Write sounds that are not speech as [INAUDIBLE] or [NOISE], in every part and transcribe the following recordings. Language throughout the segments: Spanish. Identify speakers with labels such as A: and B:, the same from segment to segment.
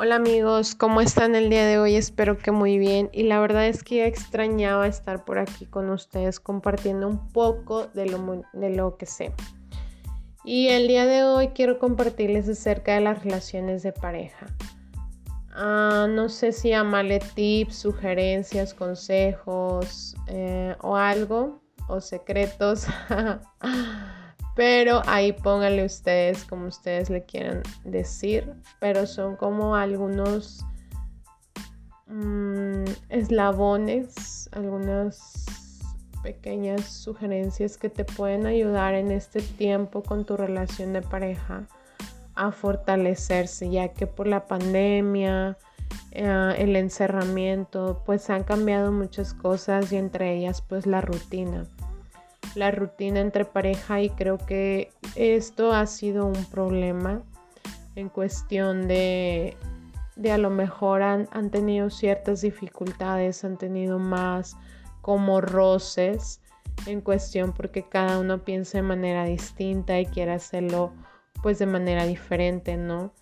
A: Hola amigos, ¿cómo están el día de hoy? Espero que muy bien y la verdad es que extrañaba estar por aquí con ustedes compartiendo un poco de lo, de lo que sé. Y el día de hoy quiero compartirles acerca de las relaciones de pareja. Ah, no sé si llamarle tips, sugerencias, consejos eh, o algo, o secretos. [LAUGHS] Pero ahí pónganle ustedes como ustedes le quieran decir. Pero son como algunos mm, eslabones, algunas pequeñas sugerencias que te pueden ayudar en este tiempo con tu relación de pareja a fortalecerse, ya que por la pandemia, eh, el encerramiento, pues han cambiado muchas cosas y entre ellas pues la rutina la rutina entre pareja y creo que esto ha sido un problema en cuestión de, de a lo mejor han, han tenido ciertas dificultades, han tenido más como roces en cuestión porque cada uno piensa de manera distinta y quiere hacerlo pues de manera diferente, ¿no?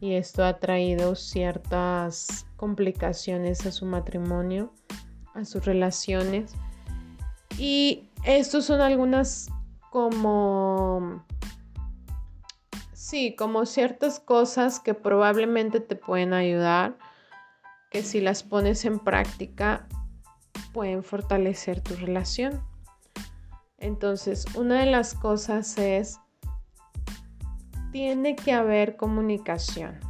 A: Y esto ha traído ciertas complicaciones a su matrimonio, a sus relaciones. Y estos son algunas como... Sí, como ciertas cosas que probablemente te pueden ayudar, que si las pones en práctica pueden fortalecer tu relación. Entonces, una de las cosas es, tiene que haber comunicación.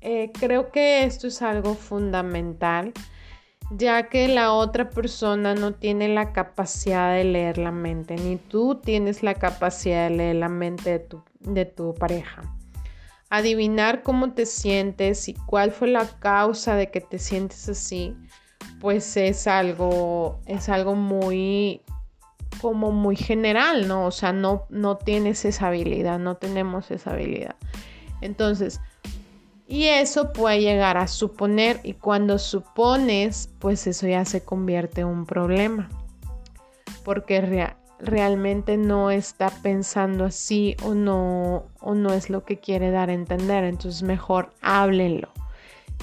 A: Eh, creo que esto es algo fundamental ya que la otra persona no tiene la capacidad de leer la mente, ni tú tienes la capacidad de leer la mente de tu, de tu pareja. Adivinar cómo te sientes y cuál fue la causa de que te sientes así, pues es algo, es algo muy como muy general, ¿no? O sea, no, no tienes esa habilidad, no tenemos esa habilidad. Entonces, y eso puede llegar a suponer y cuando supones, pues eso ya se convierte en un problema. Porque realmente no está pensando así o no, o no es lo que quiere dar a entender. Entonces mejor háblenlo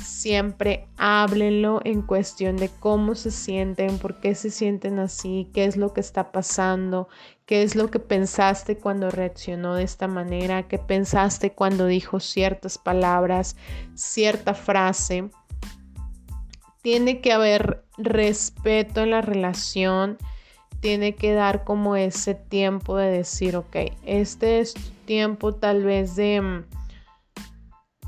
A: siempre háblenlo en cuestión de cómo se sienten, por qué se sienten así, qué es lo que está pasando, qué es lo que pensaste cuando reaccionó de esta manera, qué pensaste cuando dijo ciertas palabras, cierta frase. Tiene que haber respeto en la relación, tiene que dar como ese tiempo de decir, ok, este es tu tiempo tal vez de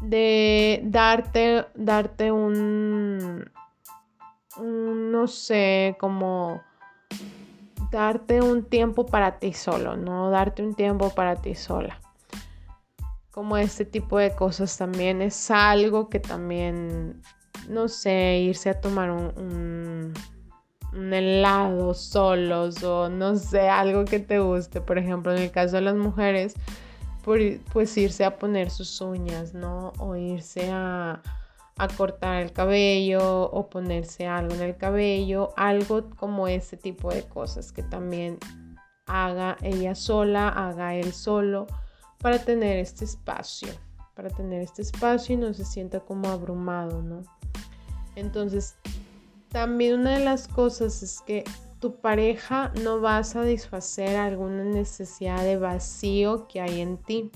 A: de darte, darte un, no sé, como darte un tiempo para ti solo, ¿no? Darte un tiempo para ti sola. Como este tipo de cosas también es algo que también, no sé, irse a tomar un, un helado solos o no sé, algo que te guste. Por ejemplo, en el caso de las mujeres, pues irse a poner sus uñas, ¿no? O irse a, cortar el cabello o ponerse algo en el cabello, algo como ese tipo de cosas que también haga ella sola, haga él solo para tener este espacio, para tener este espacio y no se sienta como abrumado, ¿no? Entonces, también una de las cosas es que tu pareja no va a satisfacer alguna necesidad de vacío que hay en ti.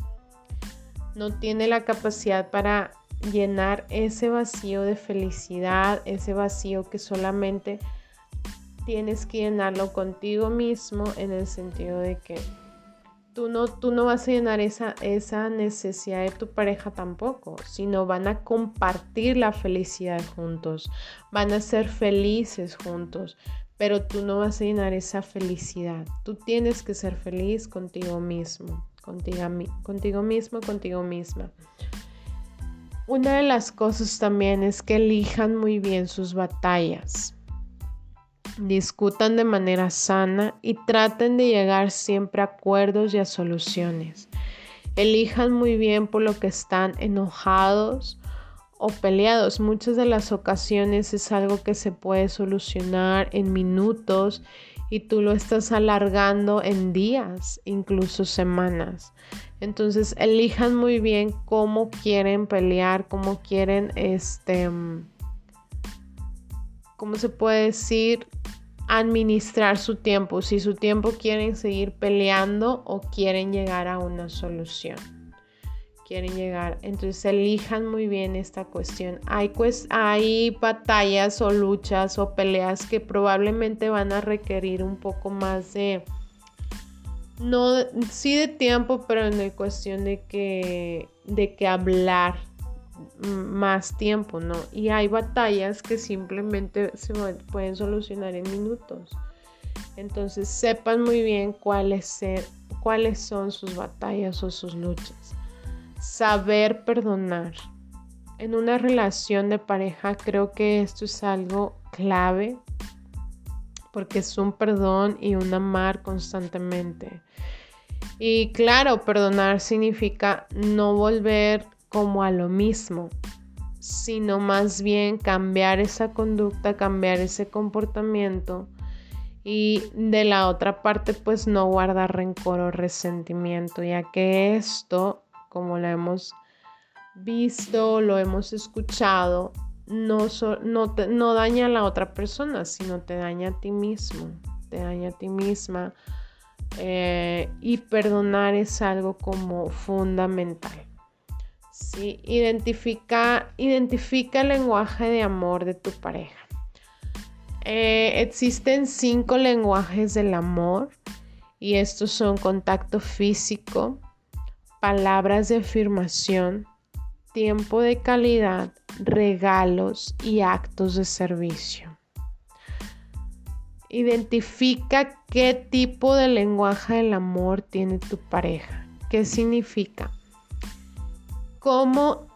A: No tiene la capacidad para llenar ese vacío de felicidad, ese vacío que solamente tienes que llenarlo contigo mismo en el sentido de que tú no, tú no vas a llenar esa, esa necesidad de tu pareja tampoco, sino van a compartir la felicidad juntos, van a ser felices juntos, pero tú no vas a llenar esa felicidad. Tú tienes que ser feliz contigo mismo, contigo, contigo mismo, contigo misma. Una de las cosas también es que elijan muy bien sus batallas. Discutan de manera sana y traten de llegar siempre a acuerdos y a soluciones. Elijan muy bien por lo que están enojados o peleados. Muchas de las ocasiones es algo que se puede solucionar en minutos y tú lo estás alargando en días, incluso semanas. Entonces elijan muy bien cómo quieren pelear, cómo quieren, este, ¿cómo se puede decir? Administrar su tiempo, si su tiempo quieren seguir peleando o quieren llegar a una solución quieren llegar. Entonces elijan muy bien esta cuestión. Hay, pues, hay batallas o luchas o peleas que probablemente van a requerir un poco más de... No, sí de tiempo, pero en cuestión de que, de que hablar más tiempo, ¿no? Y hay batallas que simplemente se pueden solucionar en minutos. Entonces sepan muy bien cuáles, cuáles son sus batallas o sus luchas saber perdonar. En una relación de pareja creo que esto es algo clave porque es un perdón y un amar constantemente. Y claro, perdonar significa no volver como a lo mismo, sino más bien cambiar esa conducta, cambiar ese comportamiento y de la otra parte pues no guardar rencor o resentimiento, ya que esto como lo hemos visto, lo hemos escuchado, no, daña a la otra persona, sino te daña a ti mismo, te daña a ti misma. Eh, y perdonar es algo como fundamental. identifica el lenguaje de amor de tu pareja. Eh, existen cinco lenguajes del amor y estos son contacto físico, palabras de afirmación, tiempo de calidad, regalos y actos de servicio. Identifica qué tipo de lenguaje del amor tiene tu pareja. ¿Qué significa? ¿Cómo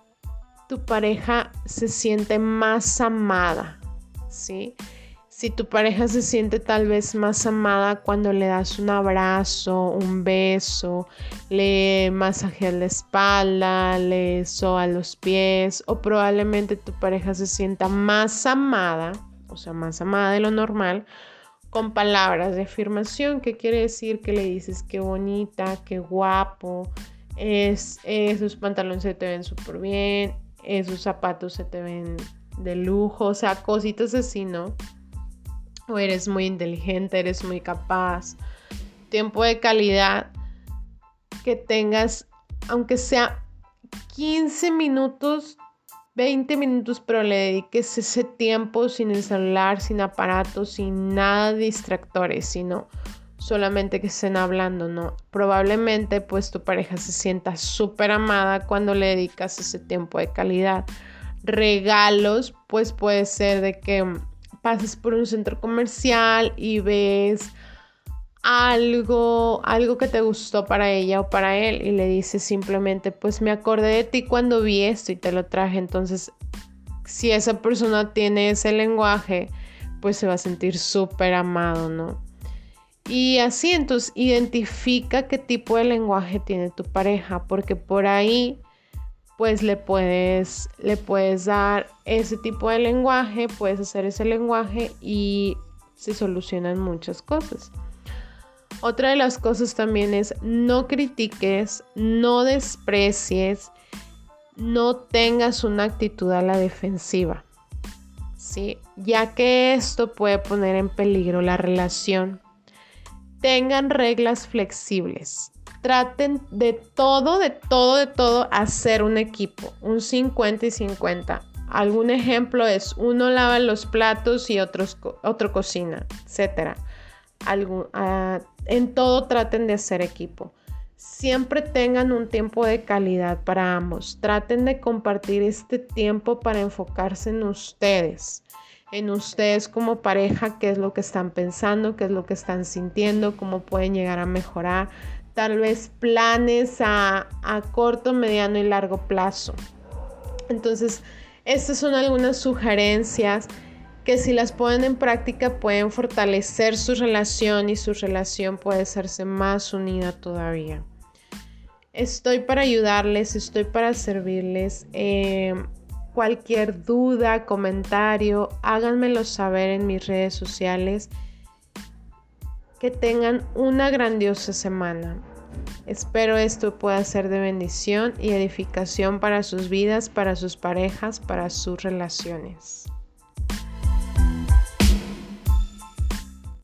A: tu pareja se siente más amada? ¿Sí? Si tu pareja se siente tal vez más amada cuando le das un abrazo, un beso, le masajeas la espalda, le soa los pies, o probablemente tu pareja se sienta más amada, o sea, más amada de lo normal, con palabras de afirmación, que quiere decir que le dices qué bonita, qué guapo, es, esos pantalones se te ven súper bien, esos zapatos se te ven de lujo, o sea, cositas así, ¿no? O eres muy inteligente, eres muy capaz. Tiempo de calidad que tengas, aunque sea 15 minutos, 20 minutos, pero le dediques ese tiempo sin el celular, sin aparatos, sin nada de distractores, sino solamente que estén hablando, ¿no? Probablemente pues tu pareja se sienta súper amada cuando le dedicas ese tiempo de calidad. Regalos, pues puede ser de que pases por un centro comercial y ves algo, algo que te gustó para ella o para él y le dices simplemente, pues me acordé de ti cuando vi esto y te lo traje. Entonces, si esa persona tiene ese lenguaje, pues se va a sentir súper amado, ¿no? Y así, entonces, identifica qué tipo de lenguaje tiene tu pareja, porque por ahí pues le puedes, le puedes dar ese tipo de lenguaje, puedes hacer ese lenguaje y se solucionan muchas cosas. Otra de las cosas también es no critiques, no desprecies, no tengas una actitud a la defensiva, ¿sí? ya que esto puede poner en peligro la relación. Tengan reglas flexibles traten de todo, de todo, de todo hacer un equipo, un 50 y 50. Algún ejemplo es uno lava los platos y otros, otro cocina, etc. Ah, en todo traten de hacer equipo. Siempre tengan un tiempo de calidad para ambos. Traten de compartir este tiempo para enfocarse en ustedes, en ustedes como pareja, qué es lo que están pensando, qué es lo que están sintiendo, cómo pueden llegar a mejorar tal vez planes a, corto, mediano y largo plazo. Entonces, estas son algunas sugerencias que si las ponen en práctica pueden fortalecer su relación y su relación puede hacerse más unida todavía. Estoy para ayudarles, estoy para servirles. Eh, cualquier duda, comentario, háganmelo saber en mis redes sociales Que tengan una grandiosa semana. Espero esto pueda ser de bendición y edificación para sus vidas, para sus parejas, para sus relaciones.